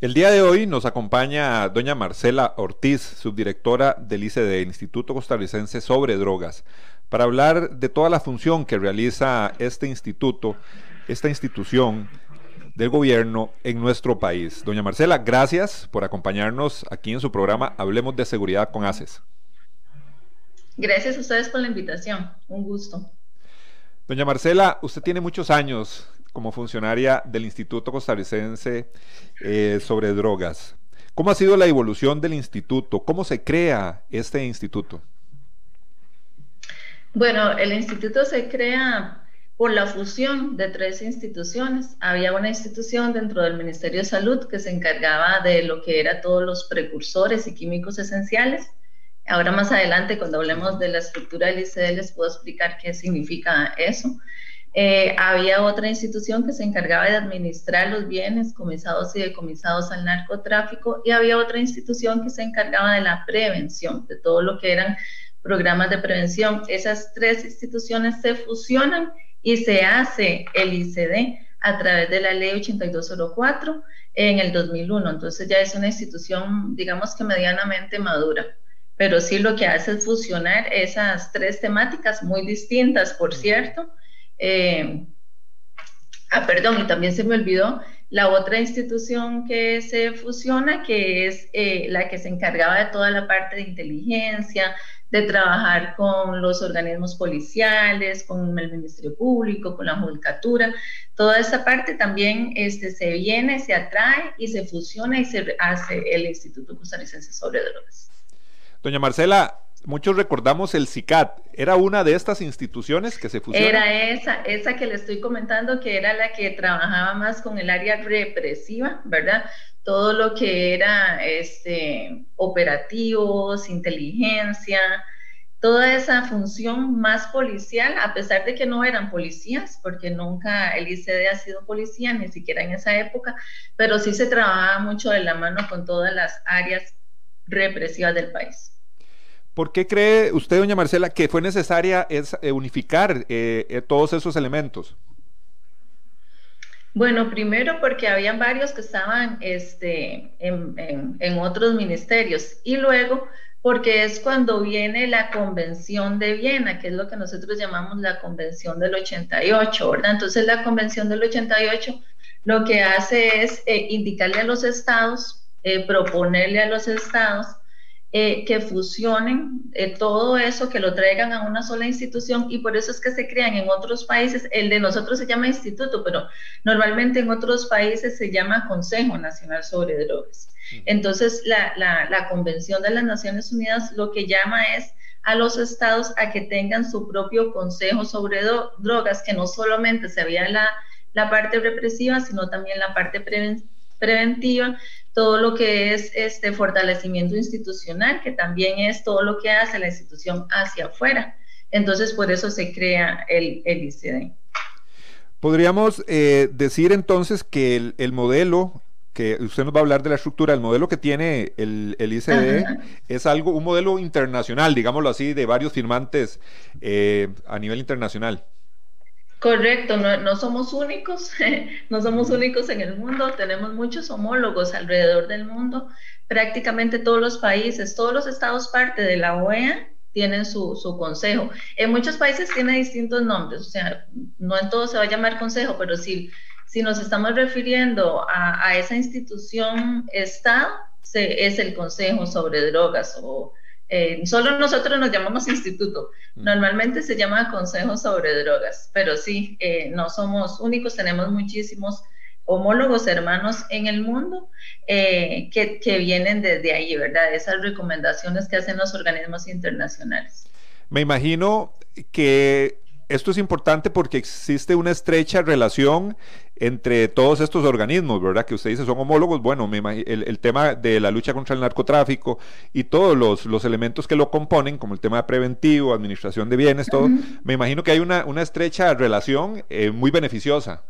El día de hoy nos acompaña doña Marcela Ortiz, subdirectora del ICD, Instituto Costarricense sobre Drogas, para hablar de toda la función que realiza este instituto, esta institución del gobierno en nuestro país. Doña Marcela, gracias por acompañarnos aquí en su programa Hablemos de Seguridad con ACES. Gracias a ustedes por la invitación, un gusto. Doña Marcela, usted tiene muchos años como funcionaria del Instituto Costarricense eh, sobre Drogas. ¿Cómo ha sido la evolución del instituto? ¿Cómo se crea este instituto? Bueno, el instituto se crea por la fusión de tres instituciones. Había una institución dentro del Ministerio de Salud que se encargaba de lo que era todos los precursores y químicos esenciales. Ahora más adelante, cuando hablemos de la estructura del ICD, les puedo explicar qué significa eso. Eh, había otra institución que se encargaba de administrar los bienes comisados y decomisados al narcotráfico y había otra institución que se encargaba de la prevención, de todo lo que eran programas de prevención. Esas tres instituciones se fusionan y se hace el ICD a través de la ley 8204 en el 2001. Entonces ya es una institución, digamos que medianamente madura. Pero sí lo que hace es fusionar esas tres temáticas muy distintas, por cierto, eh, ah, perdón, y también se me olvidó la otra institución que se fusiona, que es eh, la que se encargaba de toda la parte de inteligencia, de trabajar con los organismos policiales, con el Ministerio Público, con la Judicatura. Toda esa parte también este, se viene, se atrae y se fusiona y se hace el Instituto Costarricense sobre Drogas. Doña Marcela, muchos recordamos el CICAT. ¿Era una de estas instituciones que se fusionó? Era esa, esa que le estoy comentando, que era la que trabajaba más con el área represiva, ¿verdad? Todo lo que era este, operativos, inteligencia, toda esa función más policial, a pesar de que no eran policías, porque nunca el ICD ha sido policía, ni siquiera en esa época, pero sí se trabajaba mucho de la mano con todas las áreas represivas del país. ¿Por qué cree usted, doña Marcela, que fue necesaria eh, unificar eh, eh, todos esos elementos? Bueno, primero porque habían varios que estaban este, en, otros ministerios y luego porque es cuando viene la Convención de Viena, que es lo que nosotros llamamos la Convención del 88, ¿verdad? Entonces la Convención del 88 lo que hace es indicarle a los estados, proponerle a los estados eh, que fusionen eh, todo eso, que lo traigan a una sola institución y por eso es que se crean en otros países, el de nosotros se llama instituto, pero normalmente en otros países se llama Consejo Nacional sobre Drogas. Entonces, la, la, Convención de las Naciones Unidas lo que llama es a los estados a que tengan su propio consejo sobre drogas, que no solamente se vea la, la parte represiva, sino también la parte preventiva, todo lo que es este fortalecimiento institucional, que también es todo lo que hace la institución hacia afuera. Entonces, por eso se crea el, el ICD. Podríamos eh, decir entonces que el, modelo que usted nos va a hablar de la estructura, el modelo que tiene el, el ICD es algo, un modelo internacional, digámoslo así, de varios firmantes eh, a nivel internacional. Correcto, no, somos únicos, no somos únicos en el mundo, tenemos muchos homólogos alrededor del mundo, prácticamente todos los países, todos los estados parte de la OEA tienen su, consejo. En muchos países tiene distintos nombres, o sea, no en todo se va a llamar consejo, pero si, si nos estamos refiriendo a, esa institución Estado, es el Consejo sobre Drogas o eh, solo nosotros nos llamamos instituto. Mm. Normalmente se llama Consejo sobre Drogas, pero sí, eh, no somos únicos, tenemos muchísimos homólogos hermanos en el mundo eh, que, que, vienen desde ahí, ¿verdad? Esas recomendaciones que hacen los organismos internacionales. Me imagino que esto es importante porque existe una estrecha relación entre todos estos organismos, ¿verdad? Que usted dice son homólogos. Bueno, el, tema de la lucha contra el narcotráfico y todos los, elementos que lo componen, como el tema preventivo, administración de bienes, todo, me imagino que hay una, estrecha relación eh, muy beneficiosa.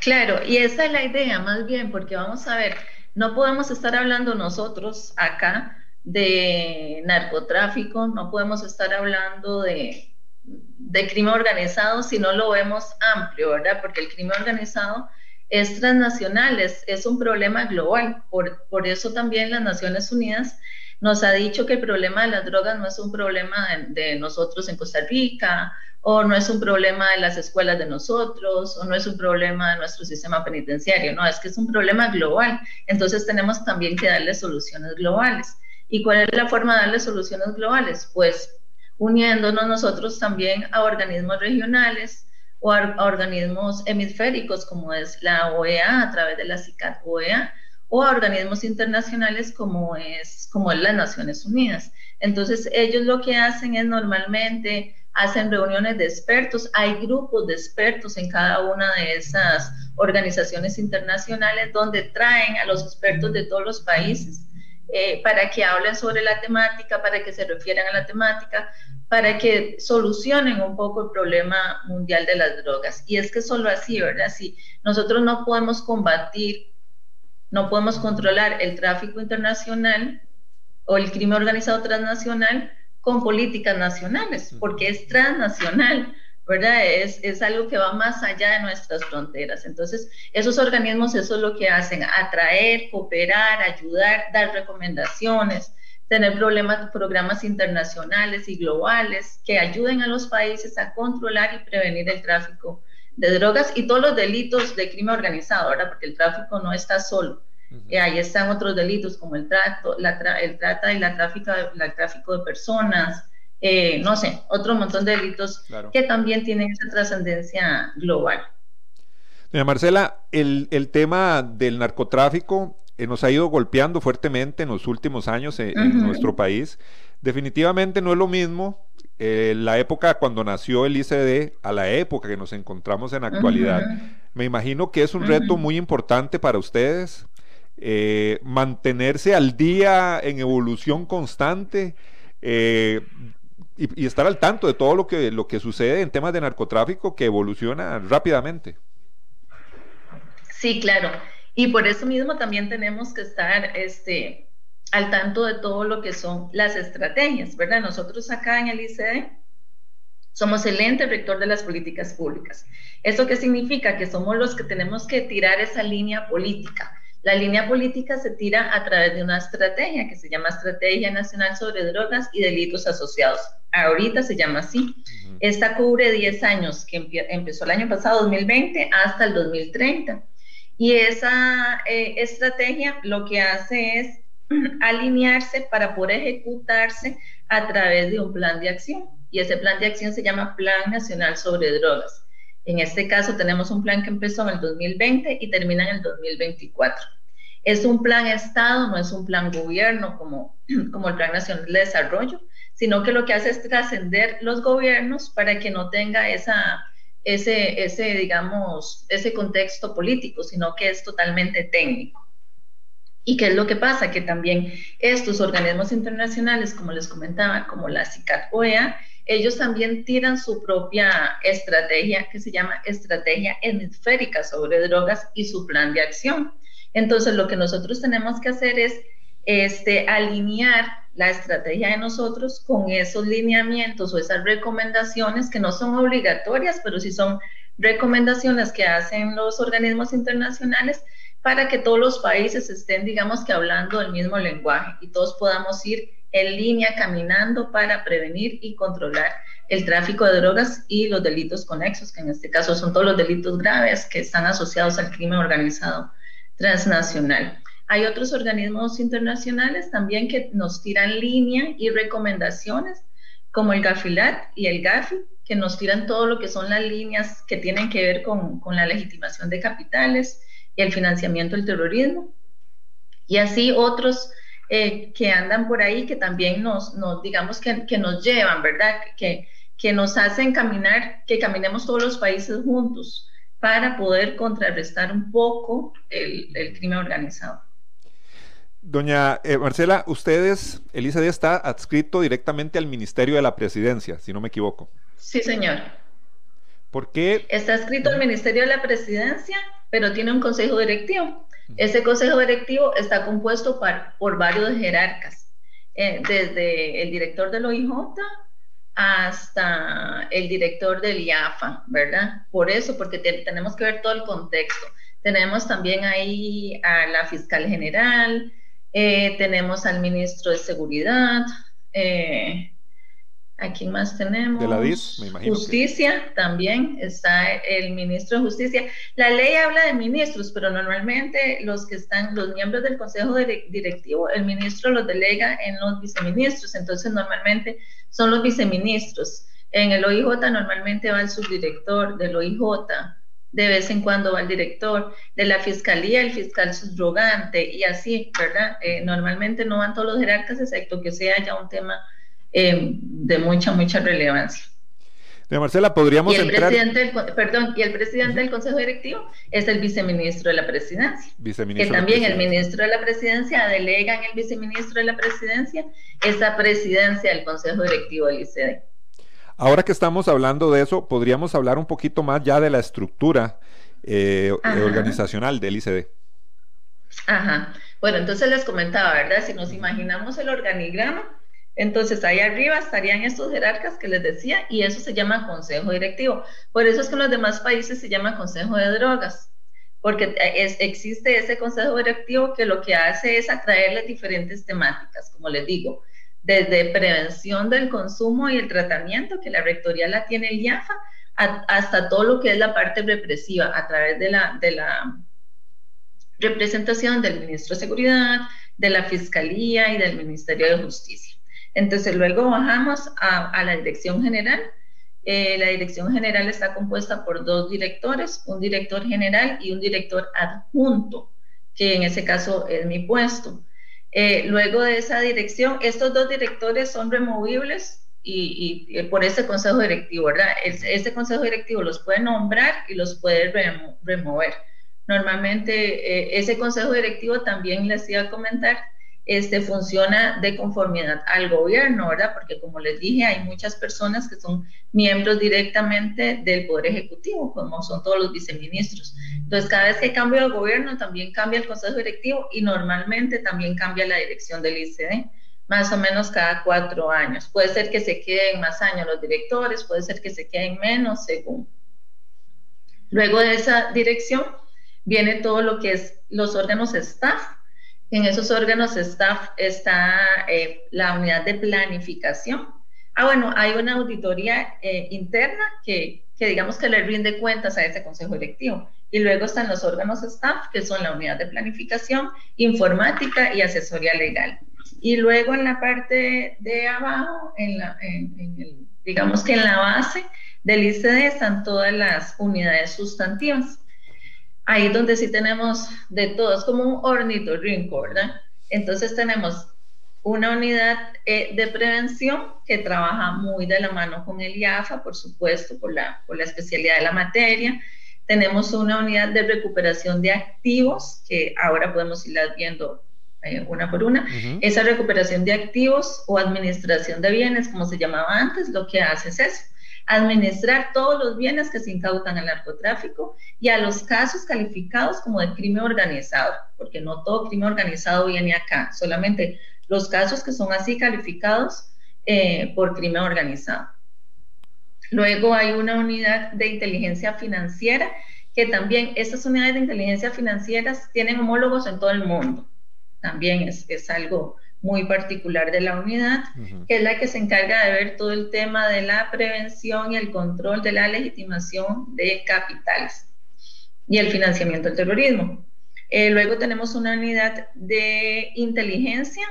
Claro, y esa es la idea más bien, porque vamos a ver, no podemos estar hablando nosotros acá de narcotráfico, no podemos estar hablando de, de crimen organizado si no lo vemos amplio, ¿verdad? Porque el crimen organizado es transnacional, es, es un problema global. Por, por, eso también las Naciones Unidas nos ha dicho que el problema de las drogas no es un problema de nosotros en Costa Rica o no es un problema de las escuelas de nosotros, o no es un problema de nuestro sistema penitenciario, no, es que es un problema global. Entonces tenemos también que darle soluciones globales. ¿Y cuál es la forma de darle soluciones globales? Pues uniéndonos nosotros también a organismos regionales o a, organismos hemisféricos como es la OEA a través de la CICAT OEA o a organismos internacionales como es, como es las Naciones Unidas. Entonces ellos lo que hacen es normalmente hacen reuniones de expertos, hay grupos de expertos en cada una de esas organizaciones internacionales donde traen a los expertos de todos los países eh, para que hablen sobre la temática, para que se refieran a la temática, para que solucionen un poco el problema mundial de las drogas. Y es que solo así, ¿verdad? Si nosotros no podemos combatir, no podemos controlar el tráfico internacional o el crimen organizado transnacional, con políticas nacionales, porque es transnacional, ¿verdad? Es, es algo que va más allá de nuestras fronteras. Entonces, esos organismos, eso es lo que hacen, atraer, cooperar, ayudar, dar recomendaciones, tener problemas, programas internacionales y globales que ayuden a los países a controlar y prevenir el tráfico de drogas y todos los delitos de crimen organizado, ¿verdad? Porque el tráfico no está solo eh, ahí están otros delitos como el trato, la el trata y la tráfico, el tráfico de personas, eh, no sé, otro montón de delitos que también tienen esa trascendencia global. Doña Marcela, el, el, tema del narcotráfico eh, nos ha ido golpeando fuertemente en los últimos años en, nuestro país. Definitivamente no es lo mismo la época cuando nació el ICD a la época que nos encontramos en la actualidad. Me imagino que es un reto muy importante para ustedes eh, mantenerse al día en evolución constante eh, y, estar al tanto de todo lo que, lo que sucede en temas de narcotráfico que evoluciona rápidamente. Sí, claro. Y por eso mismo también tenemos que estar este, al tanto de todo lo que son las estrategias, ¿verdad? Nosotros acá en el ICD somos el ente rector de las políticas públicas. ¿Esto qué significa? Que somos los que tenemos que tirar esa línea política la línea política se tira a través de una estrategia que se llama Estrategia Nacional sobre Drogas y Delitos Asociados. Ahorita se llama así. Esta cubre 10 años, que empezó el año pasado, 2020, hasta el 2030. Y esa eh, estrategia lo que hace es alinearse para poder ejecutarse a través de un plan de acción. Y ese plan de acción se llama Plan Nacional sobre Drogas. En este caso tenemos un plan que empezó en el 2020 y termina en el 2024. Es un plan Estado, no es un plan gobierno como, como el Plan Nacional de Desarrollo, sino que lo que hace es trascender los gobiernos para que no tenga esa, ese, ese, digamos, ese contexto político, sino que es totalmente técnico. ¿Y qué es lo que pasa? Que también estos organismos internacionales, como les comentaba, como la CICAT OEA, ellos también tiran su propia estrategia que se llama estrategia hemisférica sobre drogas y su plan de acción. Entonces, lo que nosotros tenemos que hacer es este, alinear la estrategia de nosotros con esos lineamientos o esas recomendaciones que no son obligatorias, pero sí son recomendaciones que hacen los organismos internacionales para que todos los países estén, digamos que, hablando el mismo lenguaje y todos podamos ir en línea caminando para prevenir y controlar el tráfico de drogas y los delitos conexos, que en este caso son todos los delitos graves que están asociados al crimen organizado transnacional. Hay otros organismos internacionales también que nos tiran línea y recomendaciones, como el GAFILAT y el GAFI, que nos tiran todo lo que son las líneas que tienen que ver con, con la legitimación de capitales y el financiamiento del terrorismo. Y así otros eh, que andan por ahí, que también nos, nos digamos, que, que, nos llevan, ¿verdad? Que, que nos hacen caminar, que caminemos todos los países juntos para poder contrarrestar un poco el, el crimen organizado. Doña eh, Marcela, ustedes, el ICD está adscrito directamente al Ministerio de la Presidencia, si no me equivoco. Sí, señor. ¿Por qué? Está adscrito al Ministerio de la Presidencia, pero tiene un consejo directivo. Ese consejo directivo está compuesto por varios jerarcas, eh, desde el director del OIJ hasta el director del IAFA, ¿verdad? Por eso, porque tenemos que ver todo el contexto. Tenemos también ahí a la fiscal general, eh, tenemos al ministro de Seguridad, eh, Aquí más tenemos. De la DIS, me imagino. Justicia también, está el ministro de Justicia. La ley habla de ministros, pero normalmente los que están, los miembros del Consejo Directivo, el ministro los delega en los viceministros, entonces normalmente son los viceministros. En el OIJ normalmente va el subdirector del OIJ, de vez en cuando va el director, de la fiscalía el fiscal subrogante y así, ¿verdad? Eh, normalmente no van todos los jerarcas, excepto que sea ya un tema eh, de mucha, mucha relevancia. De Marcela, podríamos y el entrar... Presidente perdón, y el presidente del Consejo Directivo es el viceministro de la Presidencia. que también el ministro de la Presidencia delega en el viceministro de la Presidencia esa presidencia del Consejo Directivo del ICD. Ahora que estamos hablando de eso, podríamos hablar un poquito más ya de la estructura eh, organizacional del ICD. Ajá. Bueno, entonces les comentaba, ¿verdad? Si nos imaginamos el organigrama, entonces, ahí arriba estarían estos jerarcas que les decía, y eso se llama consejo directivo. Por eso es que en los demás países se llama consejo de drogas, porque existe ese consejo directivo que lo que hace es atraerles diferentes temáticas, como les digo, desde prevención del consumo y el tratamiento, que la rectoría la tiene el IAFA, hasta todo lo que es la parte represiva, a través de la, de la representación del ministro de Seguridad, de la Fiscalía y del Ministerio de Justicia. Entonces luego bajamos a, la dirección general. Eh, la dirección general está compuesta por dos directores, un director general y un director adjunto, que en ese caso es mi puesto. Eh, luego de esa dirección, estos dos directores son removibles y, por ese consejo directivo, ¿verdad? Este consejo directivo los puede nombrar y los puede remover. Normalmente eh, ese consejo directivo también les iba a comentar este, funciona de conformidad al gobierno, ¿verdad? Porque como les dije, hay muchas personas que son miembros directamente del Poder Ejecutivo, como son todos los viceministros. Entonces, cada vez que cambia el gobierno, también cambia el Consejo Directivo y normalmente también cambia la dirección del ICD, más o menos cada cuatro años. Puede ser que se queden más años los directores, puede ser que se queden menos, según. Luego de esa dirección viene todo lo que es los órganos staff, en esos órganos está, está eh, la unidad de planificación. Ah, bueno, hay una auditoría eh, interna que, que, digamos que le rinde cuentas a ese consejo directivo. Y luego están los órganos staff, que son la unidad de planificación, informática y asesoría legal. Y luego en la parte de abajo, en la, en, digamos que en la base del ICD están todas las unidades sustantivas ahí donde sí tenemos de todo, es como un ornitorrinco, ¿verdad? Entonces tenemos una unidad eh, de prevención que trabaja muy de la mano con el IAFA, por supuesto, por la, por la especialidad de la materia. Tenemos una unidad de recuperación de activos, que ahora podemos ir viendo eh, una por una. Esa recuperación de activos o administración de bienes, como se llamaba antes, lo que hace es eso administrar todos los bienes que se incautan al narcotráfico y a los casos calificados como de crimen organizado, porque no todo crimen organizado viene acá, solamente los casos que son así calificados eh, por crimen organizado. Luego hay una unidad de inteligencia financiera, que también estas unidades de inteligencia financiera tienen homólogos en todo el mundo. También es, es algo muy particular de la unidad, que es la que se encarga de ver todo el tema de la prevención y el control de la legitimación de capitales y el financiamiento del terrorismo. Eh, luego tenemos una unidad de inteligencia.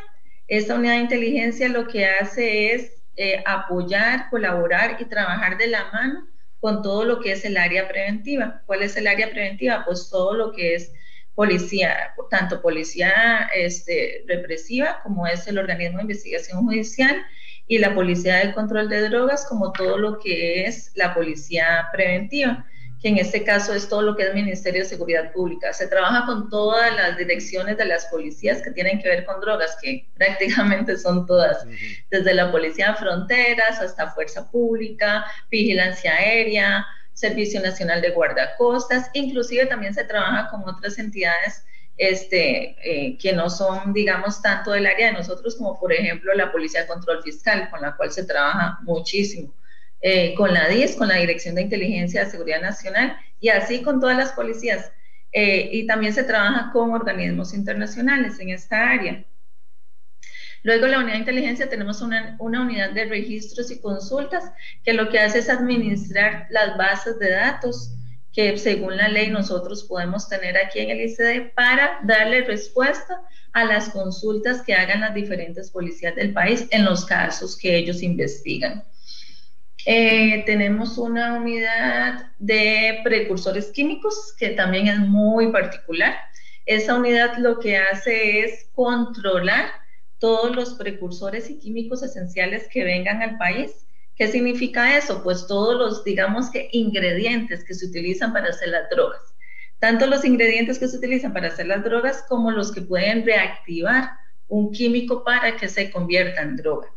Esta unidad de inteligencia lo que hace es eh, apoyar, colaborar y trabajar de la mano con todo lo que es el área preventiva. ¿Cuál es el área preventiva? Pues todo lo que es policía, tanto policía este, represiva como es el organismo de investigación judicial y la policía de control de drogas como todo lo que es la policía preventiva que en este caso es todo lo que es Ministerio de Seguridad Pública. Se trabaja con todas las direcciones de las policías que tienen que ver con drogas, que prácticamente son todas, desde la Policía de Fronteras hasta Fuerza Pública, Vigilancia Aérea, Servicio Nacional de Guardacostas, inclusive también se trabaja con otras entidades este, eh, que no son, digamos, tanto del área de nosotros como, por ejemplo, la Policía de Control Fiscal, con la cual se trabaja muchísimo. Eh, con la DIS, con la Dirección de Inteligencia de Seguridad Nacional, y así con todas las policías. Eh, y también se trabaja con organismos internacionales en esta área. Luego, la unidad de inteligencia tenemos una, una, unidad de registros y consultas que lo que hace es administrar las bases de datos que según la ley nosotros podemos tener aquí en el ICD para darle respuesta a las consultas que hagan las diferentes policías del país en los casos que ellos investigan. Eh, tenemos una unidad de precursores químicos que también es muy particular. Esa unidad lo que hace es controlar todos los precursores y químicos esenciales que vengan al país. ¿Qué significa eso? Pues todos los, digamos que, ingredientes que se utilizan para hacer las drogas. Tanto los ingredientes que se utilizan para hacer las drogas como los que pueden reactivar un químico para que se convierta en droga.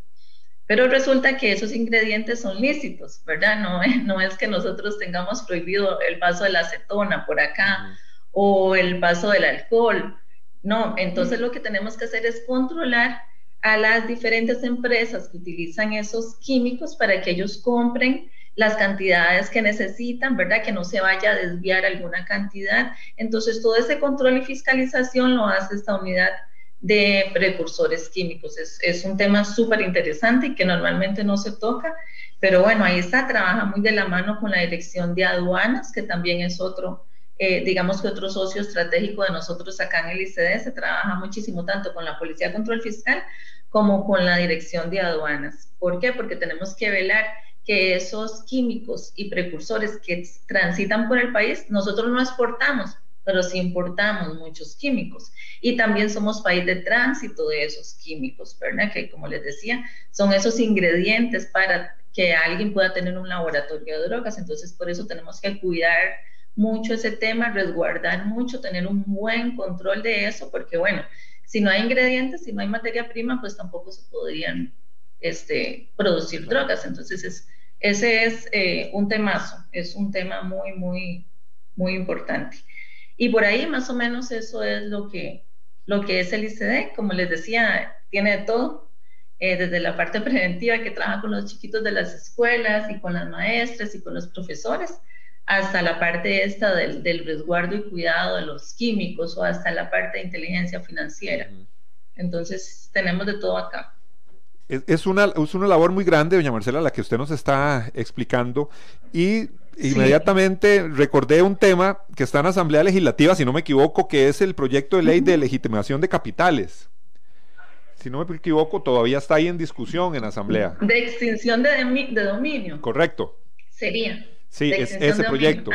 Pero resulta que esos ingredientes son lícitos, ¿verdad? No, no es que nosotros tengamos prohibido el paso de la acetona por acá o el paso del alcohol. No, entonces lo que tenemos que hacer es controlar a las diferentes empresas que utilizan esos químicos para que ellos compren las cantidades que necesitan, ¿verdad? Que no se vaya a desviar alguna cantidad. Entonces, todo ese control y fiscalización lo hace esta unidad de precursores químicos. Es, un tema súper interesante y que normalmente no se toca, pero bueno, ahí está, trabaja muy de la mano con la dirección de aduanas, que también es otro, eh, digamos que otro socio estratégico de nosotros acá en el ICD, se trabaja muchísimo tanto con la Policía de Control Fiscal como con la dirección de aduanas. ¿Por qué? Porque tenemos que velar que esos químicos y precursores que transitan por el país, nosotros no exportamos, pero sí importamos muchos químicos. Y también somos país de tránsito de esos químicos, ¿verdad? Que como les decía, son esos ingredientes para que alguien pueda tener un laboratorio de drogas. Entonces, por eso tenemos que cuidar mucho ese tema, resguardar mucho, tener un buen control de eso, porque bueno, si no hay ingredientes, si no hay materia prima, pues tampoco se podrían este, producir drogas. Entonces, es, ese es eh, un temazo, es un tema muy, muy, muy importante. Y por ahí más o menos eso es lo que, lo que es el ICD. Como les decía, tiene de todo, eh, desde la parte preventiva que trabaja con los chiquitos de las escuelas y con las maestras y con los profesores, hasta la parte esta del, del resguardo y cuidado de los químicos o hasta la parte de inteligencia financiera. Entonces, tenemos de todo acá. Es una, es una labor muy grande, doña Marcela, la que usted nos está explicando. Y Inmediatamente recordé un tema que está en Asamblea Legislativa, si no me equivoco, que es el proyecto de ley de legitimación de capitales. Si no me equivoco, todavía está ahí en discusión en Asamblea. De extinción de, dominio. Correcto. Sería. Sí, es ese proyecto.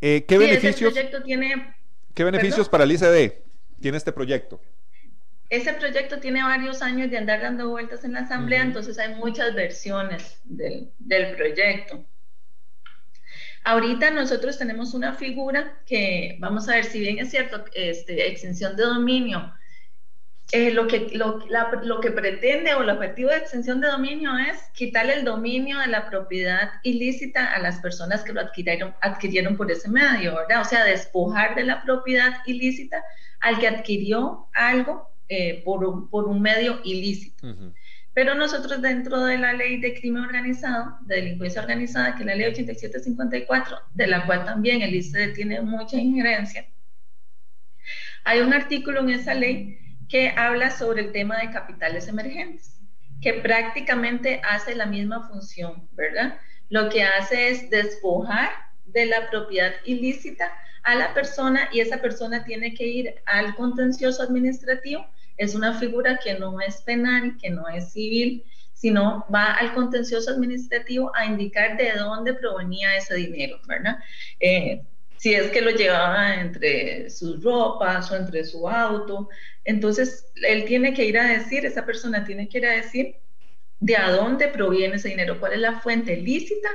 Eh, ¿Qué beneficios, tiene, ¿qué beneficios para el ICD tiene este proyecto? Ese proyecto tiene varios años de andar dando vueltas en la Asamblea, entonces hay muchas versiones del, del proyecto. Ahorita nosotros tenemos una figura que, vamos a ver, si bien es cierto, este, extensión de dominio, eh, lo, que, lo, lo, que pretende o el objetivo de extensión de dominio es quitarle el dominio de la propiedad ilícita a las personas que lo adquirieron, adquirieron por ese medio, ¿verdad? O sea, despojar de la propiedad ilícita al que adquirió algo eh, por, un, por, un, medio ilícito. Pero nosotros dentro de la ley de crimen organizado, de delincuencia organizada, que es la ley 8754, de la cual también el ICD tiene mucha injerencia, hay un artículo en esa ley que habla sobre el tema de capitales emergentes, que prácticamente hace la misma función, ¿verdad? Lo que hace es despojar de la propiedad ilícita a la persona y esa persona tiene que ir al contencioso administrativo es una figura que no es penal, que no es civil, sino va al contencioso administrativo a indicar de dónde provenía ese dinero, ¿verdad? Eh, si es que lo llevaba entre sus ropas o entre su auto. Entonces, él tiene que ir a decir, esa persona tiene que ir a decir de a dónde proviene ese dinero, cuál es la fuente lícita,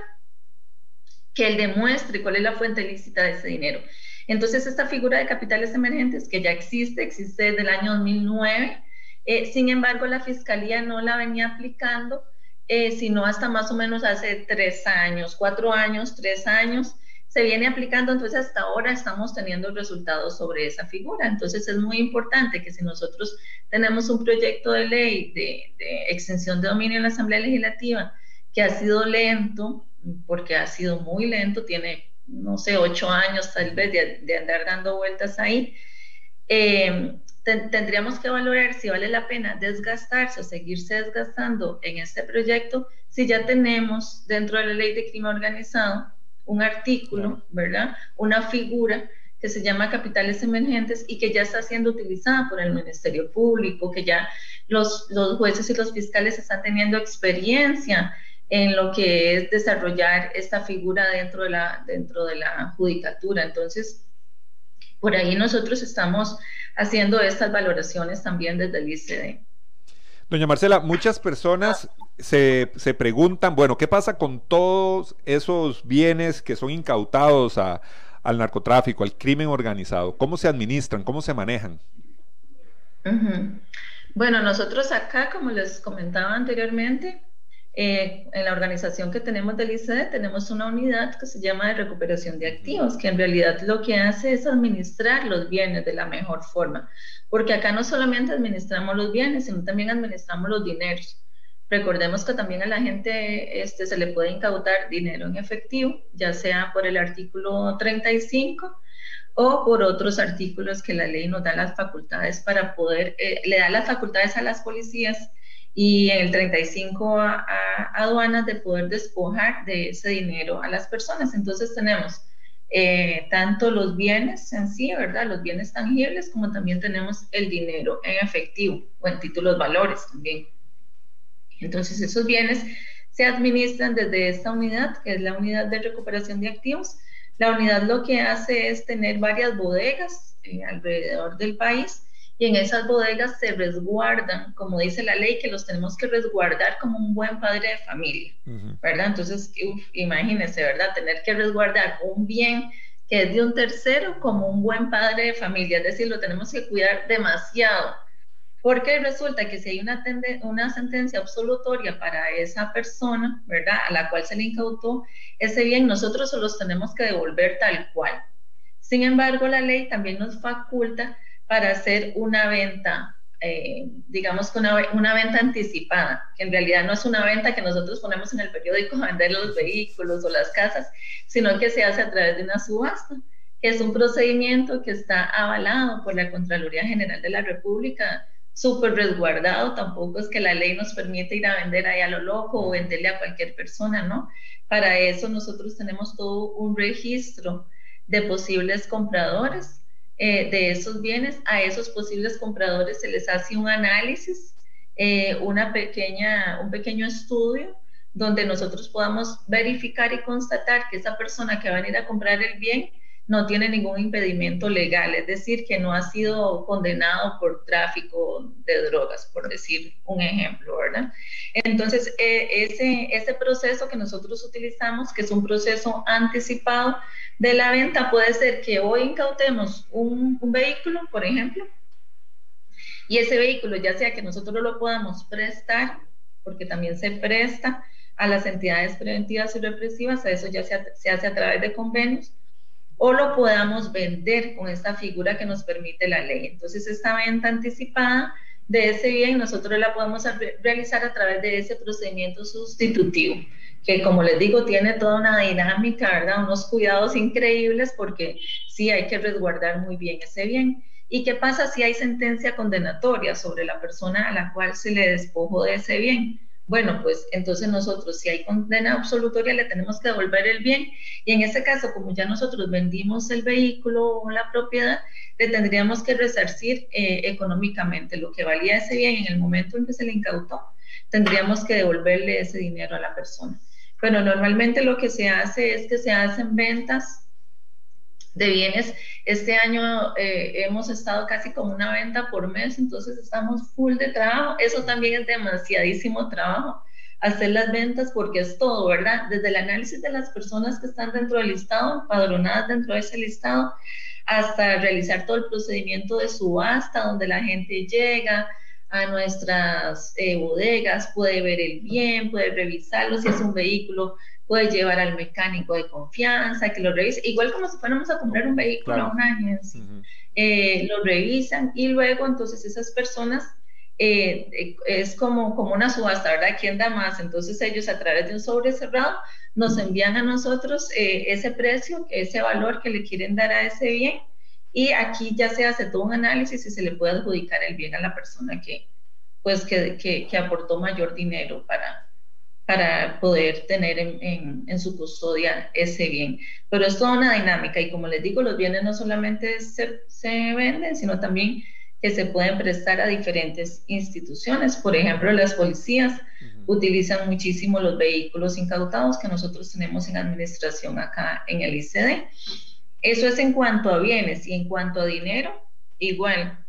que él demuestre cuál es la fuente lícita de ese dinero. Entonces, esta figura de capitales emergentes que ya existe, existe desde el año 2009, eh, sin embargo, la Fiscalía no la venía aplicando, eh, sino hasta más o menos hace tres años, cuatro años, tres años, se viene aplicando, entonces hasta ahora estamos teniendo resultados sobre esa figura. Entonces es muy importante que si nosotros tenemos un proyecto de ley de, extensión de dominio en la Asamblea Legislativa que ha sido lento, porque ha sido muy lento, tiene, no sé, ocho años tal vez de, andar dando vueltas ahí, eh, tendríamos que valorar si vale la pena desgastarse o seguirse desgastando en este proyecto si ya tenemos dentro de la ley de crimen organizado un artículo, ¿verdad? Una figura que se llama capitales emergentes y que ya está siendo utilizada por el Ministerio Público, que ya los, los jueces y los fiscales están teniendo experiencia en lo que es desarrollar esta figura dentro de la, dentro de la judicatura. Entonces, por ahí nosotros estamos haciendo estas valoraciones también desde el ICD. Doña Marcela, muchas personas se, se, preguntan, bueno, ¿qué pasa con todos esos bienes que son incautados al narcotráfico, al crimen organizado? ¿Cómo se administran? ¿Cómo se manejan? Bueno, nosotros acá, como les comentaba anteriormente, eh, en la organización que tenemos del ICD tenemos una unidad que se llama de recuperación de activos, que en realidad lo que hace es administrar los bienes de la mejor forma, porque acá no solamente administramos los bienes, sino también administramos los dineros. Recordemos que también a la gente este, se le puede incautar dinero en efectivo, ya sea por el artículo 35 o por otros artículos que la ley nos da las facultades para poder, eh, le da las facultades a las policías y en el 35 a, aduanas de poder despojar de ese dinero a las personas. Entonces tenemos eh, tanto los bienes en sí, ¿verdad? Los bienes tangibles, como también tenemos el dinero en efectivo o en títulos valores también. Entonces esos bienes se administran desde esta unidad, que es la unidad de recuperación de activos. La unidad lo que hace es tener varias bodegas eh, alrededor del país y en esas bodegas se resguardan, como dice la ley, que los tenemos que resguardar como un buen padre de familia, ¿verdad? Entonces, imagínense, ¿verdad? Tener que resguardar un bien que es de un tercero como un buen padre de familia, es decir, lo tenemos que cuidar demasiado, porque resulta que si hay una, una sentencia absolutoria para esa persona, ¿verdad? A la cual se le incautó ese bien, nosotros se los tenemos que devolver tal cual. Sin embargo, la ley también nos faculta para hacer una venta, eh, digamos que una, venta anticipada, que en realidad no es una venta que nosotros ponemos en el periódico a vender los vehículos o las casas, sino que se hace a través de una subasta, que es un procedimiento que está avalado por la Contraloría General de la República, súper resguardado, tampoco es que la ley nos permite ir a vender ahí a lo loco o venderle a cualquier persona, ¿no? Para eso nosotros tenemos todo un registro de posibles compradores eh, de esos bienes, a esos posibles compradores se les hace un análisis, eh, una pequeña, un pequeño estudio donde nosotros podamos verificar y constatar que esa persona que va a ir a comprar el bien no tiene ningún impedimento legal, es decir, que no ha sido condenado por tráfico de drogas, por decir un ejemplo, ¿verdad? Entonces, eh, ese, proceso que nosotros utilizamos, que es un proceso anticipado de la venta, puede ser que hoy incautemos un, vehículo, por ejemplo, y ese vehículo, ya sea que nosotros lo podamos prestar, porque también se presta a las entidades preventivas y represivas, a eso ya se hace a través de convenios, o lo podamos vender con esta figura que nos permite la ley. Entonces, esta venta anticipada de ese bien nosotros la podemos realizar a través de ese procedimiento sustitutivo, que como les digo, tiene toda una dinámica, ¿verdad? Unos cuidados increíbles porque sí hay que resguardar muy bien ese bien. ¿Y qué pasa si hay sentencia condenatoria sobre la persona a la cual se le despojó de ese bien? Bueno, pues entonces nosotros, si hay condena absolutoria, le tenemos que devolver el bien. Y en ese caso, como ya nosotros vendimos el vehículo o la propiedad, le tendríamos que resarcir eh, económicamente lo que valía ese bien en el momento en que se le incautó. Tendríamos que devolverle ese dinero a la persona. Bueno, normalmente lo que se hace es que se hacen ventas de bienes. Este año eh, hemos estado casi con una venta por mes, entonces estamos full de trabajo. Eso también es demasiadísimo trabajo, hacer las ventas porque es todo, ¿verdad? Desde el análisis de las personas que están dentro del listado, empadronadas dentro de ese listado, hasta realizar todo el procedimiento de subasta, donde la gente llega a nuestras eh, bodegas, puede ver el bien, puede revisarlo si es un vehículo puede llevar al mecánico de confianza que lo revise, igual como si fuéramos a comprar un vehículo a una agencia. Eh, lo revisan y luego entonces esas personas eh, es como, como una subasta, ¿verdad? ¿Quién da más? Entonces ellos a través de un sobre cerrado nos envían a nosotros ese precio, ese valor que le quieren dar a ese bien y aquí ya se hace todo un análisis y se le puede adjudicar el bien a la persona que, pues, que, que, que aportó mayor dinero para, para poder tener en, su custodia ese bien. Pero es toda una dinámica y como les digo, los bienes no solamente se, venden, sino también que se pueden prestar a diferentes instituciones. Por ejemplo, las policías utilizan muchísimo los vehículos incautados que nosotros tenemos en administración acá en el ICD. Eso es en cuanto a bienes y en cuanto a dinero, igual.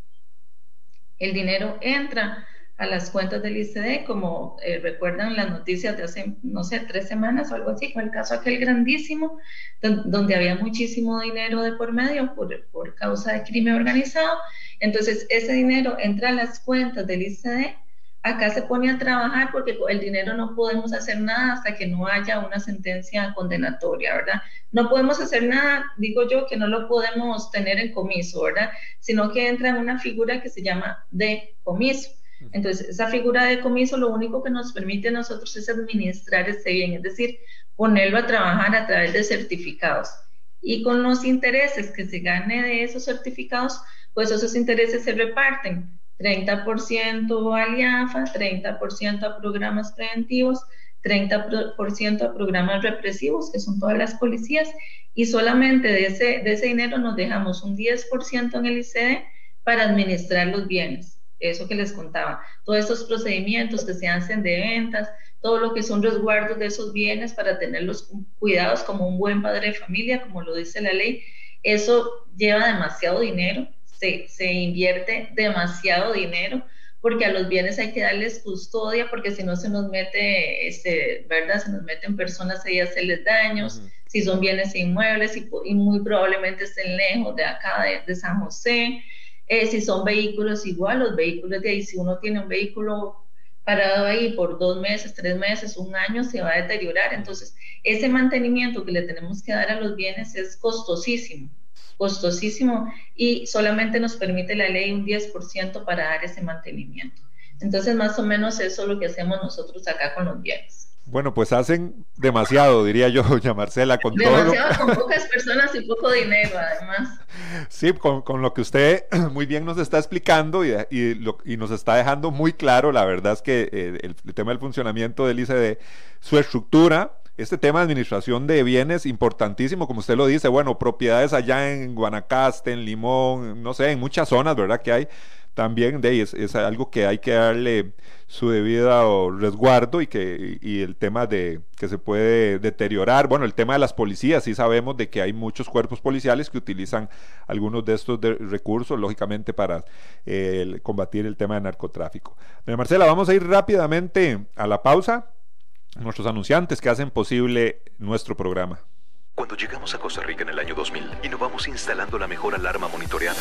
El dinero entra a las cuentas del ICD, como eh, recuerdan las noticias de hace, no sé, tres semanas o algo así, con el caso aquel grandísimo, donde había muchísimo dinero de por medio por, por causa de crimen organizado. Entonces, ese dinero entra a las cuentas del ICD, acá se pone a trabajar porque el dinero no podemos hacer nada hasta que no haya una sentencia condenatoria, ¿verdad? No podemos hacer nada, digo yo, que no lo podemos tener en comiso, ¿verdad? Sino que entra en una figura que se llama de comiso. Entonces, esa figura de comiso lo único que nos permite a nosotros es administrar ese bien, es decir, ponerlo a trabajar a través de certificados. Y con los intereses que se gane de esos certificados, pues esos intereses se reparten. 30% a IAFA, 30% a programas preventivos, 30% a programas represivos, que son todas las policías, y solamente de ese, dinero nos dejamos un 10% en el ICD para administrar los bienes. Eso que les contaba, todos estos procedimientos que se hacen de ventas, todo lo que son resguardos de esos bienes para tenerlos cuidados como un buen padre de familia, como lo dice la ley, eso lleva demasiado dinero, se, se invierte demasiado dinero porque a los bienes hay que darles custodia, porque si no se nos mete, este, ¿verdad? Se nos meten personas ahí a hacerles daños, si son bienes inmuebles y, y, muy probablemente estén lejos de acá, de, de San José. Eh, si son vehículos igual, los vehículos de ahí, si uno tiene un vehículo parado ahí por dos meses, tres meses, un año, se va a deteriorar. Entonces, ese mantenimiento que le tenemos que dar a los bienes es costosísimo, costosísimo y solamente nos permite la ley un 10% para dar ese mantenimiento. Entonces, más o menos eso es lo que hacemos nosotros acá con los bienes. Bueno, pues hacen demasiado, diría yo, doña Marcela, con demasiado todo. con pocas personas y poco dinero, además. Sí, con, lo que usted muy bien nos está explicando y, y, nos está dejando muy claro, la verdad es que eh, el, tema del funcionamiento del ICD, su estructura, este tema de administración de bienes importantísimo, como usted lo dice, bueno, propiedades allá en Guanacaste, en Limón, no sé, en muchas zonas, ¿verdad? Que hay también de es, es algo que hay que darle su debido resguardo y que y el tema de que se puede deteriorar. Bueno el tema de las policías sí sabemos de que hay muchos cuerpos policiales que utilizan algunos de estos recursos lógicamente para eh, combatir el tema de narcotráfico. Marcela vamos a ir rápidamente a la pausa. Nuestros anunciantes que hacen posible nuestro programa. Cuando llegamos a Costa Rica en el año 2000 innovamos instalando la mejor alarma monitoreada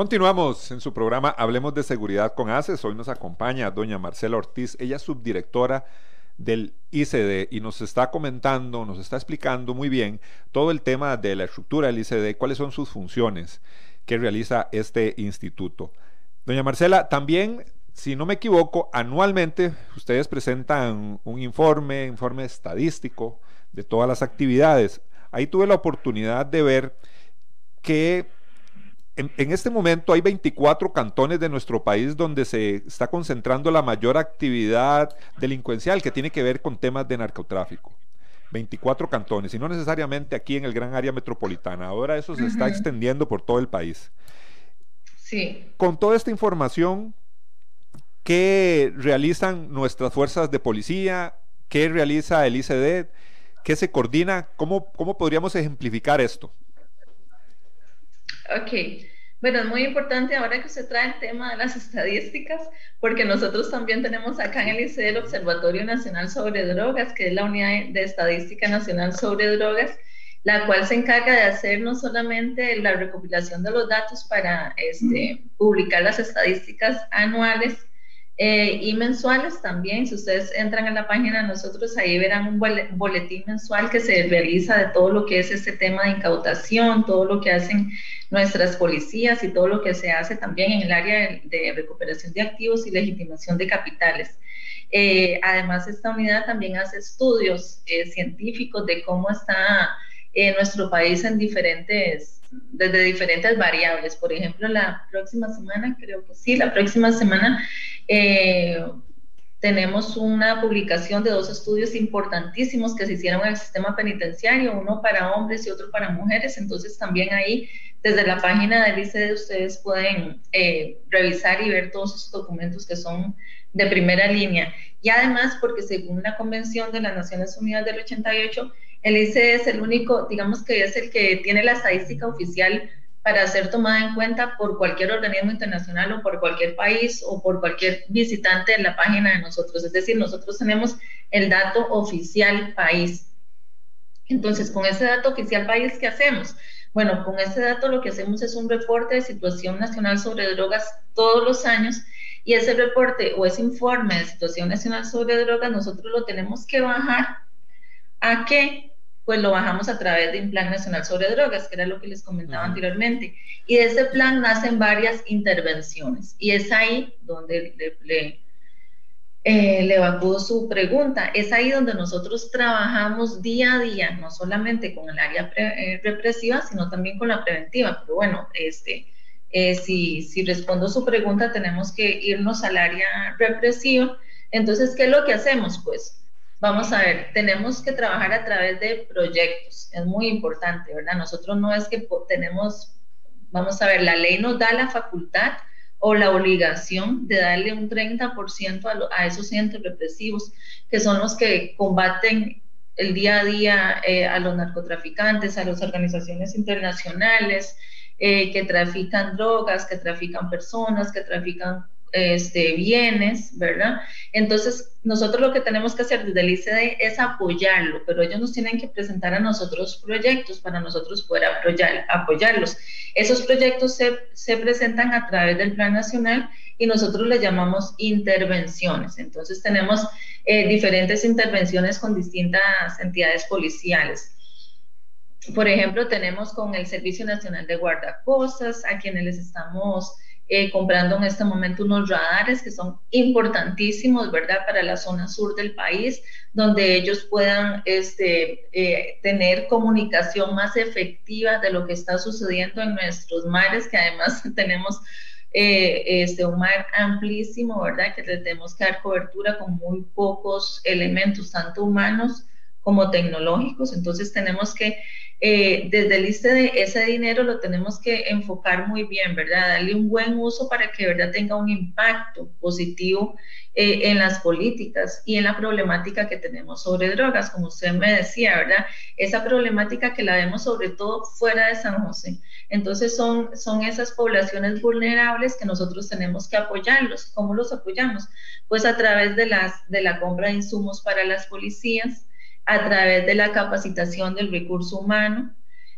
Continuamos en su programa Hablemos de Seguridad con ACES. Hoy nos acompaña doña Marcela Ortiz, ella es subdirectora del ICD y nos está comentando, nos está explicando muy bien todo el tema de la estructura del ICD, cuáles son sus funciones que realiza este instituto. Doña Marcela, también, si no me equivoco, anualmente ustedes presentan un informe, informe estadístico de todas las actividades. Ahí tuve la oportunidad de ver que en, este momento hay 24 cantones de nuestro país donde se está concentrando la mayor actividad delincuencial que tiene que ver con temas de narcotráfico. 24 cantones, y no necesariamente aquí en el gran área metropolitana. Ahora eso se está extendiendo por todo el país. Sí. Con toda esta información, ¿qué realizan nuestras fuerzas de policía? ¿Qué realiza el ICD? ¿Qué se coordina? ¿Cómo, cómo podríamos ejemplificar esto? Ok. Bueno, es muy importante ahora que se trae el tema de las estadísticas, porque nosotros también tenemos acá en el ICE el Observatorio Nacional sobre Drogas, que es la Unidad de Estadística Nacional sobre Drogas, la cual se encarga de hacer no solamente la recopilación de los datos para este, publicar las estadísticas anuales, eh, y mensuales también. Si ustedes entran a la página de nosotros, ahí verán un boletín mensual que se realiza de todo lo que es este tema de incautación, todo lo que hacen nuestras policías y todo lo que se hace también en el área de, recuperación de activos y legitimación de capitales. Eh, además, esta unidad también hace estudios eh, científicos de cómo está nuestro país en diferentes desde diferentes variables. Por ejemplo, la próxima semana, creo que sí, la próxima semana eh, tenemos una publicación de dos estudios importantísimos que se hicieron en el sistema penitenciario, uno para hombres y otro para mujeres. Entonces también ahí, desde la página del ICD, ustedes pueden eh, revisar y ver todos esos documentos que son de primera línea. Y además, porque según la Convención de las Naciones Unidas del 88, el ICE es el único, digamos que es el que tiene la estadística oficial para ser tomada en cuenta por cualquier organismo internacional o por cualquier país o por cualquier visitante en la página de nosotros. Es decir, nosotros tenemos el dato oficial país. Entonces, con ese dato oficial país, ¿qué hacemos? Bueno, con ese dato lo que hacemos es un reporte de situación nacional sobre drogas todos los años y ese reporte o ese informe de situación nacional sobre drogas nosotros lo tenemos que bajar a qué? Pues lo bajamos a través de un plan nacional sobre drogas, que era lo que les comentaba anteriormente. Y de ese plan nacen varias intervenciones. Y es ahí donde le, le, eh, su pregunta, es ahí donde nosotros trabajamos día a día, no solamente con el área eh, represiva, sino también con la preventiva. Pero bueno, este, eh, si, si respondo su pregunta, tenemos que irnos al área represiva. Entonces, ¿qué es lo que hacemos? Pues Vamos a ver, tenemos que trabajar a través de proyectos, es muy importante, ¿verdad? Nosotros no es que tenemos, vamos a ver, la ley nos da la facultad o la obligación de darle un 30% a, a, esos entes represivos, que son los que combaten el día a día eh, a los narcotraficantes, a las organizaciones internacionales eh, que trafican drogas, que trafican personas, que trafican este, bienes, ¿verdad? Entonces, nosotros lo que tenemos que hacer desde el ICD es apoyarlo, pero ellos nos tienen que presentar a nosotros proyectos para nosotros poder apoyar, apoyarlos. Esos proyectos se, se presentan a través del Plan Nacional y nosotros le llamamos intervenciones. Entonces, tenemos eh, diferentes intervenciones con distintas entidades policiales. Por ejemplo, tenemos con el Servicio Nacional de Guardacostas, a quienes les estamos eh, comprando en este momento unos radares que son importantísimos, ¿verdad?, para la zona sur del país, donde ellos puedan este, eh, tener comunicación más efectiva de lo que está sucediendo en nuestros mares, que además tenemos eh, este, un mar amplísimo, ¿verdad?, que tenemos que dar cobertura con muy pocos elementos, tanto humanos como tecnológicos. Entonces tenemos que eh, desde el ICD ese dinero lo tenemos que enfocar muy bien, ¿verdad? Darle un buen uso para que, ¿verdad?, tenga un impacto positivo eh, en las políticas y en la problemática que tenemos sobre drogas, como usted me decía, ¿verdad? Esa problemática que la vemos sobre todo fuera de San José. Entonces son, son esas poblaciones vulnerables que nosotros tenemos que apoyarlos. ¿Cómo los apoyamos? Pues a través de, las, de la compra de insumos para las policías, a través de la capacitación del recurso humano,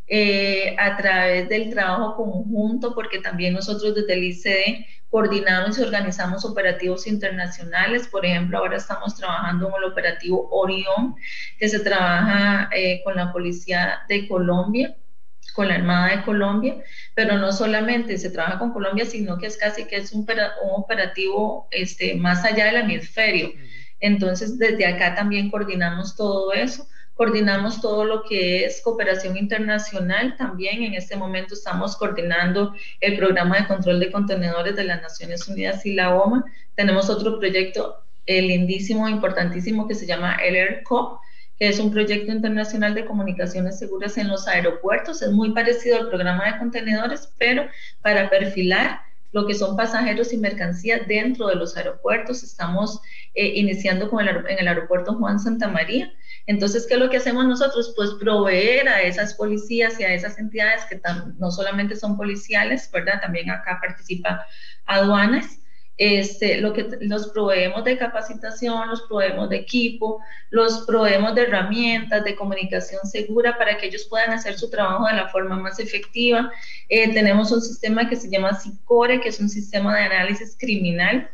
eh, a través del trabajo conjunto, porque también nosotros desde el ICD coordinamos y organizamos operativos internacionales. Por ejemplo, ahora estamos trabajando en el operativo Orión, que se trabaja eh, con la Policía de Colombia con la Armada de Colombia, pero no solamente se trabaja con Colombia, sino que es casi que es un, operativo este, más allá del hemisferio. Entonces, desde acá también coordinamos todo eso coordinamos todo lo que es cooperación internacional. También en este momento estamos coordinando el programa de control de contenedores de las Naciones Unidas y la OMA. Tenemos otro proyecto eh, lindísimo, importantísimo, que se llama el ERCOP, que es un proyecto internacional de comunicaciones seguras en los aeropuertos. Es muy parecido al programa de contenedores, pero para perfilar lo que son pasajeros y mercancías dentro de los aeropuertos. Estamos eh, iniciando con el, en el aeropuerto Juan Santa María. Entonces, ¿qué es lo que hacemos nosotros? Pues proveer a esas policías y a esas entidades que no solamente son policiales, ¿verdad? También acá participa aduanas este, lo que los proveemos de capacitación, los proveemos de equipo, los proveemos de herramientas de comunicación segura para que ellos puedan hacer su trabajo de la forma más efectiva. Eh, tenemos un sistema que se llama SICORE, que es un sistema de análisis criminal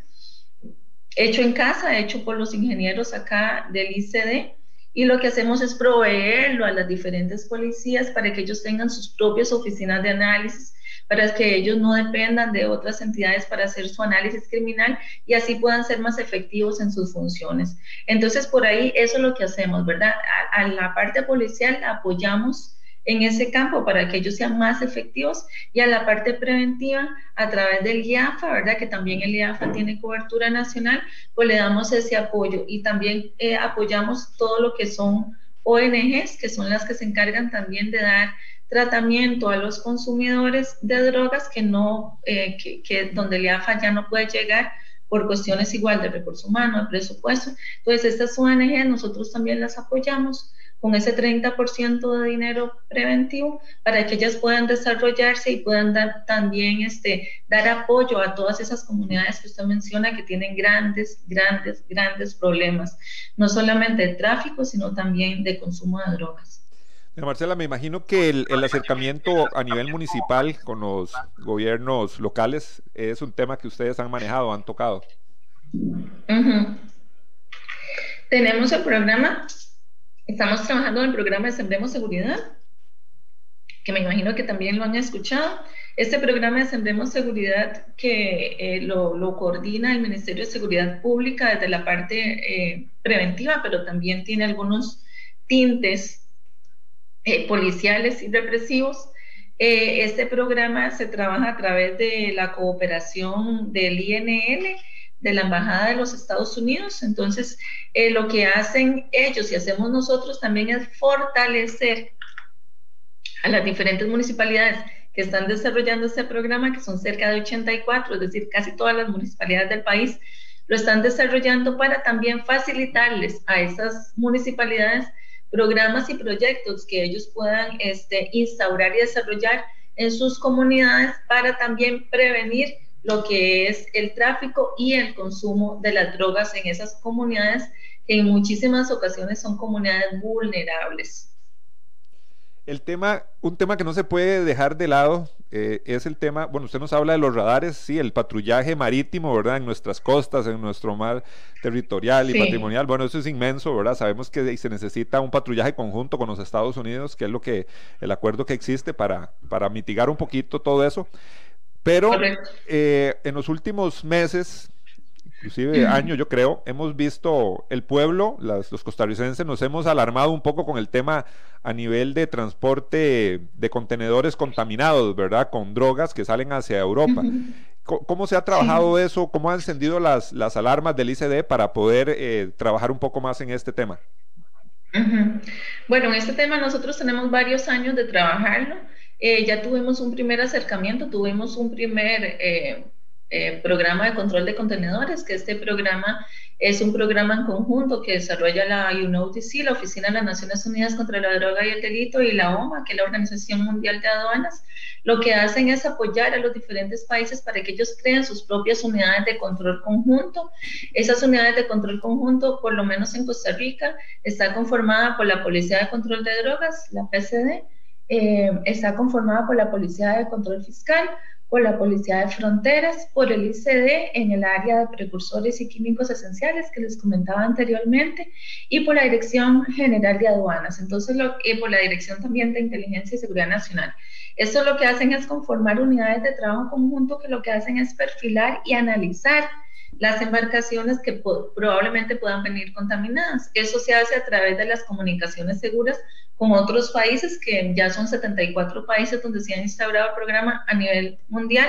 hecho en casa, hecho por los ingenieros acá del ICD. Y lo que hacemos es proveerlo a las diferentes policías para que ellos tengan sus propias oficinas de análisis para que ellos no dependan de otras entidades para hacer su análisis criminal y así puedan ser más efectivos en sus funciones. Entonces, por ahí eso es lo que hacemos, ¿verdad? A, la parte policial apoyamos en ese campo para que ellos sean más efectivos y a la parte preventiva a través del IAFA, ¿verdad? Que también el IAFA tiene cobertura nacional, pues le damos ese apoyo y también eh, apoyamos todo lo que son ONGs, que son las que se encargan también de dar tratamiento a los consumidores de drogas que no, eh, que, donde el IAFA ya no puede llegar por cuestiones igual de recursos humanos, de presupuesto. Entonces, estas ONG nosotros también las apoyamos con ese 30% de dinero preventivo para que ellas puedan desarrollarse y puedan dar, también este, dar apoyo a todas esas comunidades que usted menciona que tienen grandes, grandes, grandes problemas, no solamente de tráfico, sino también de consumo de drogas. Marcela, me imagino que el, acercamiento a nivel municipal con los gobiernos locales es un tema que ustedes han manejado, han tocado. Tenemos el programa, estamos trabajando en el programa de Sembremos Seguridad, que me imagino que también lo han escuchado. Este programa de Sembremos Seguridad que eh, lo, coordina el Ministerio de Seguridad Pública desde la parte eh, preventiva, pero también tiene algunos tintes eh, policiales y represivos. Eh, este programa se trabaja a través de la cooperación del INL, de la Embajada de los Estados Unidos. Entonces, eh, lo que hacen ellos y hacemos nosotros también es fortalecer a las diferentes municipalidades que están desarrollando este programa, que son cerca de 84, es decir, casi todas las municipalidades del país, lo están desarrollando para también facilitarles a esas municipalidades programas y proyectos que ellos puedan este, instaurar y desarrollar en sus comunidades para también prevenir lo que es el tráfico y el consumo de las drogas en esas comunidades que en muchísimas ocasiones son comunidades vulnerables. El tema, un tema que no se puede dejar de lado eh, es el tema, bueno, usted nos habla de los radares, sí, el patrullaje marítimo, ¿verdad? En nuestras costas, en nuestro mar territorial y patrimonial. Bueno, eso es inmenso, ¿verdad? Sabemos que se necesita un patrullaje conjunto con los Estados Unidos, que es lo que, el acuerdo que existe para, para mitigar un poquito todo eso. Pero eh, en los últimos meses, inclusive año yo creo, hemos visto el pueblo, los costarricenses nos hemos alarmado un poco con el tema a nivel de transporte de contenedores contaminados, ¿verdad? Con drogas que salen hacia Europa. ¿Cómo se ha trabajado eso? ¿Cómo han encendido las, las alarmas del ICD para poder eh, trabajar un poco más en este tema? Bueno, en este tema nosotros tenemos varios años de trabajarlo. Eh, ya tuvimos un primer acercamiento, tuvimos un primer eh, eh, programa de control de contenedores, que este programa es un programa en conjunto que desarrolla la UNODC, la Oficina de las Naciones Unidas contra la Droga y el Delito, y la OMA, que es la Organización Mundial de Aduanas. Lo que hacen es apoyar a los diferentes países para que ellos creen sus propias unidades de control conjunto. Esas unidades de control conjunto, por lo menos en Costa Rica, está conformada por la Policía de Control de Drogas, la PCD, eh, está conformada por la Policía de Control Fiscal, por la Policía de Fronteras, por el ICD en el área de precursores y químicos esenciales que les comentaba anteriormente y por la Dirección General de Aduanas, entonces lo, y por la Dirección también de Inteligencia y Seguridad Nacional. Esto lo que hacen es conformar unidades de trabajo conjunto que lo que hacen es perfilar y analizar las embarcaciones que probablemente puedan venir contaminadas. Eso se hace a través de las comunicaciones seguras con otros países, que ya son 74 países donde se ha instaurado el programa a nivel mundial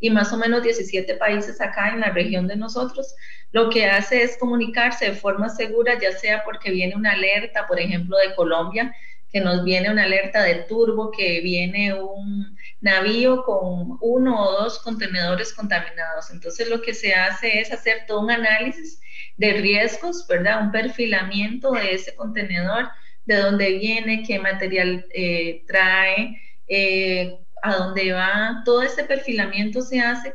y más o menos 17 países acá en la región de nosotros. Lo que hace es comunicarse de forma segura, ya sea porque viene una alerta, por ejemplo, de Colombia, que nos viene una alerta de turbo, que viene un navío con uno o dos contenedores contaminados. Entonces lo que se hace es hacer todo un análisis de riesgos, ¿verdad? Un perfilamiento de ese contenedor, de dónde viene, qué material eh, trae, eh, a dónde va. Todo ese perfilamiento se hace.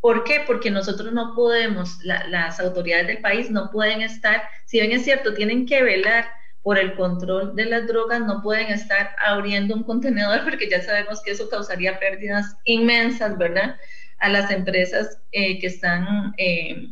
¿Por qué? Porque nosotros no podemos, las autoridades del país no pueden estar, si bien es cierto, tienen que velar por el control de las drogas no pueden estar abriendo un contenedor porque ya sabemos que eso causaría pérdidas inmensas, ¿verdad? A las empresas eh, que están eh,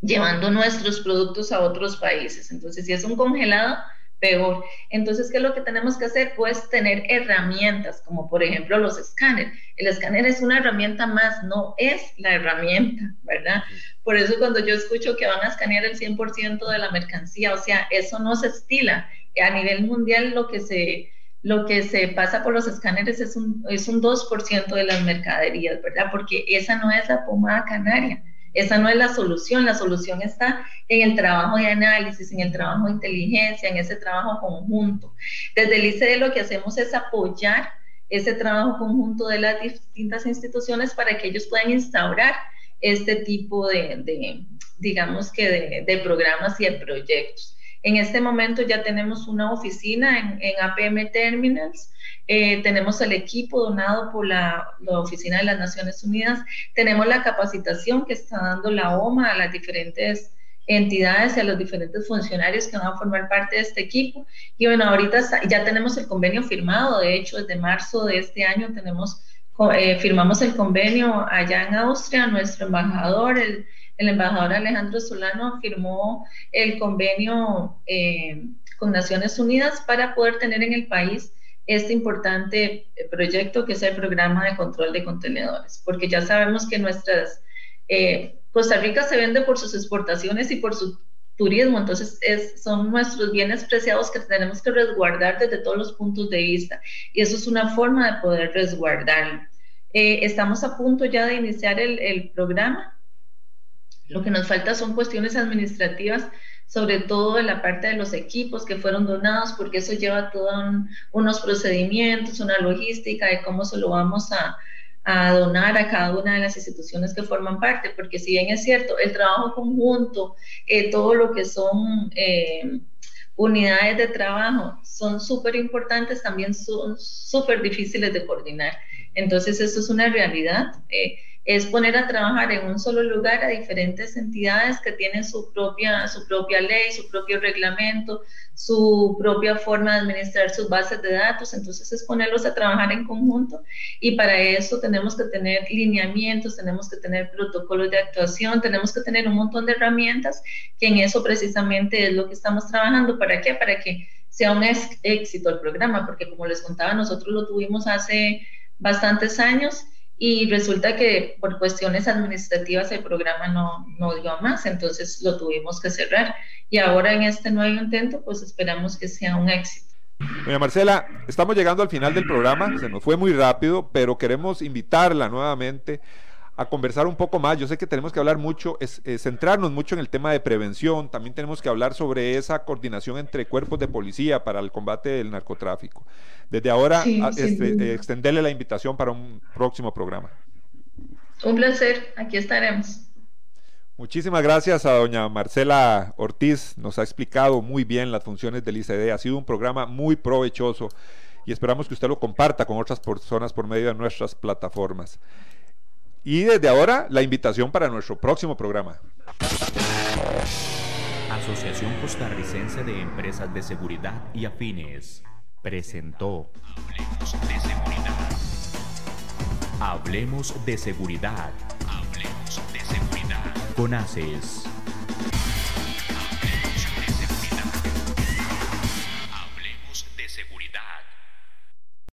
llevando nuestros productos a otros países. Entonces, si es un congelado, peor. Entonces, ¿qué es lo que tenemos que hacer? Pues tener herramientas, como por ejemplo los escáneres. El escáner es una herramienta más, no es la herramienta, ¿verdad? Por eso cuando yo escucho que van a escanear el 100% de la mercancía, o sea, eso no se estila. A nivel mundial lo que se, lo que se pasa por los escáneres es un, es un 2% de las mercaderías, ¿verdad? Porque esa no es la pomada canaria. Esa no es la solución, la solución está en el trabajo de análisis, en el trabajo de inteligencia, en ese trabajo conjunto. Desde el ICD lo que hacemos es apoyar ese trabajo conjunto de las distintas instituciones para que ellos puedan instaurar este tipo de, digamos que de programas y de proyectos. En este momento ya tenemos una oficina en, APM Terminals, eh, tenemos el equipo donado por la, Oficina de las Naciones Unidas, tenemos la capacitación que está dando la OMA a las diferentes entidades y a los diferentes funcionarios que van a formar parte de este equipo. Y bueno, ahorita ya tenemos el convenio firmado, de hecho, desde marzo de este año tenemos, eh, firmamos el convenio allá en Austria, nuestro embajador, el el embajador Alejandro Solano firmó el convenio eh, con Naciones Unidas para poder tener en el país este importante proyecto que es el programa de control de contenedores, porque ya sabemos que nuestras, eh, Costa Rica se vende por sus exportaciones y por su turismo, entonces es, son nuestros bienes preciados que tenemos que resguardar desde todos los puntos de vista y eso es una forma de poder resguardarlo. Eh, estamos a punto ya de iniciar el, el programa lo que nos falta son cuestiones administrativas, sobre todo en la parte de los equipos que fueron donados, porque eso lleva todos unos procedimientos, una logística de cómo se lo vamos a, donar a cada una de las instituciones que forman parte, porque si bien es cierto, el trabajo conjunto, eh, todo lo que son eh, unidades de trabajo son súper importantes, también son súper difíciles de coordinar. Entonces, eso es una realidad. Eh, es poner a trabajar en un solo lugar a diferentes entidades que tienen su propia, su propia ley, su propio reglamento, su propia forma de administrar sus bases de datos. Entonces es ponerlos a trabajar en conjunto y para eso tenemos que tener lineamientos, tenemos que tener protocolos de actuación, tenemos que tener un montón de herramientas que en eso precisamente es lo que estamos trabajando. ¿Para qué? Para que sea un éxito el programa, porque como les contaba, nosotros lo tuvimos hace bastantes años y resulta que por cuestiones administrativas el programa no, no dio más, entonces lo tuvimos que cerrar. Y ahora en este nuevo intento, pues esperamos que sea un éxito. Doña Marcela, estamos llegando al final del programa, se nos fue muy rápido, pero queremos invitarla nuevamente a conversar un poco más. Yo sé que tenemos que hablar mucho, es, centrarnos mucho en el tema de prevención. También tenemos que hablar sobre esa coordinación entre cuerpos de policía para el combate del narcotráfico. Desde ahora, este, extenderle la invitación para un próximo programa. Un placer, aquí estaremos. Muchísimas gracias a doña Marcela Ortiz, nos ha explicado muy bien las funciones del ICD, ha sido un programa muy provechoso y esperamos que usted lo comparta con otras personas por medio de nuestras plataformas. Y desde ahora, la invitación para nuestro próximo programa. Asociación Costarricense de Empresas de Seguridad y Afines presentó Hablemos de Seguridad. Hablemos de Seguridad. Hablemos de Seguridad. Con ACES.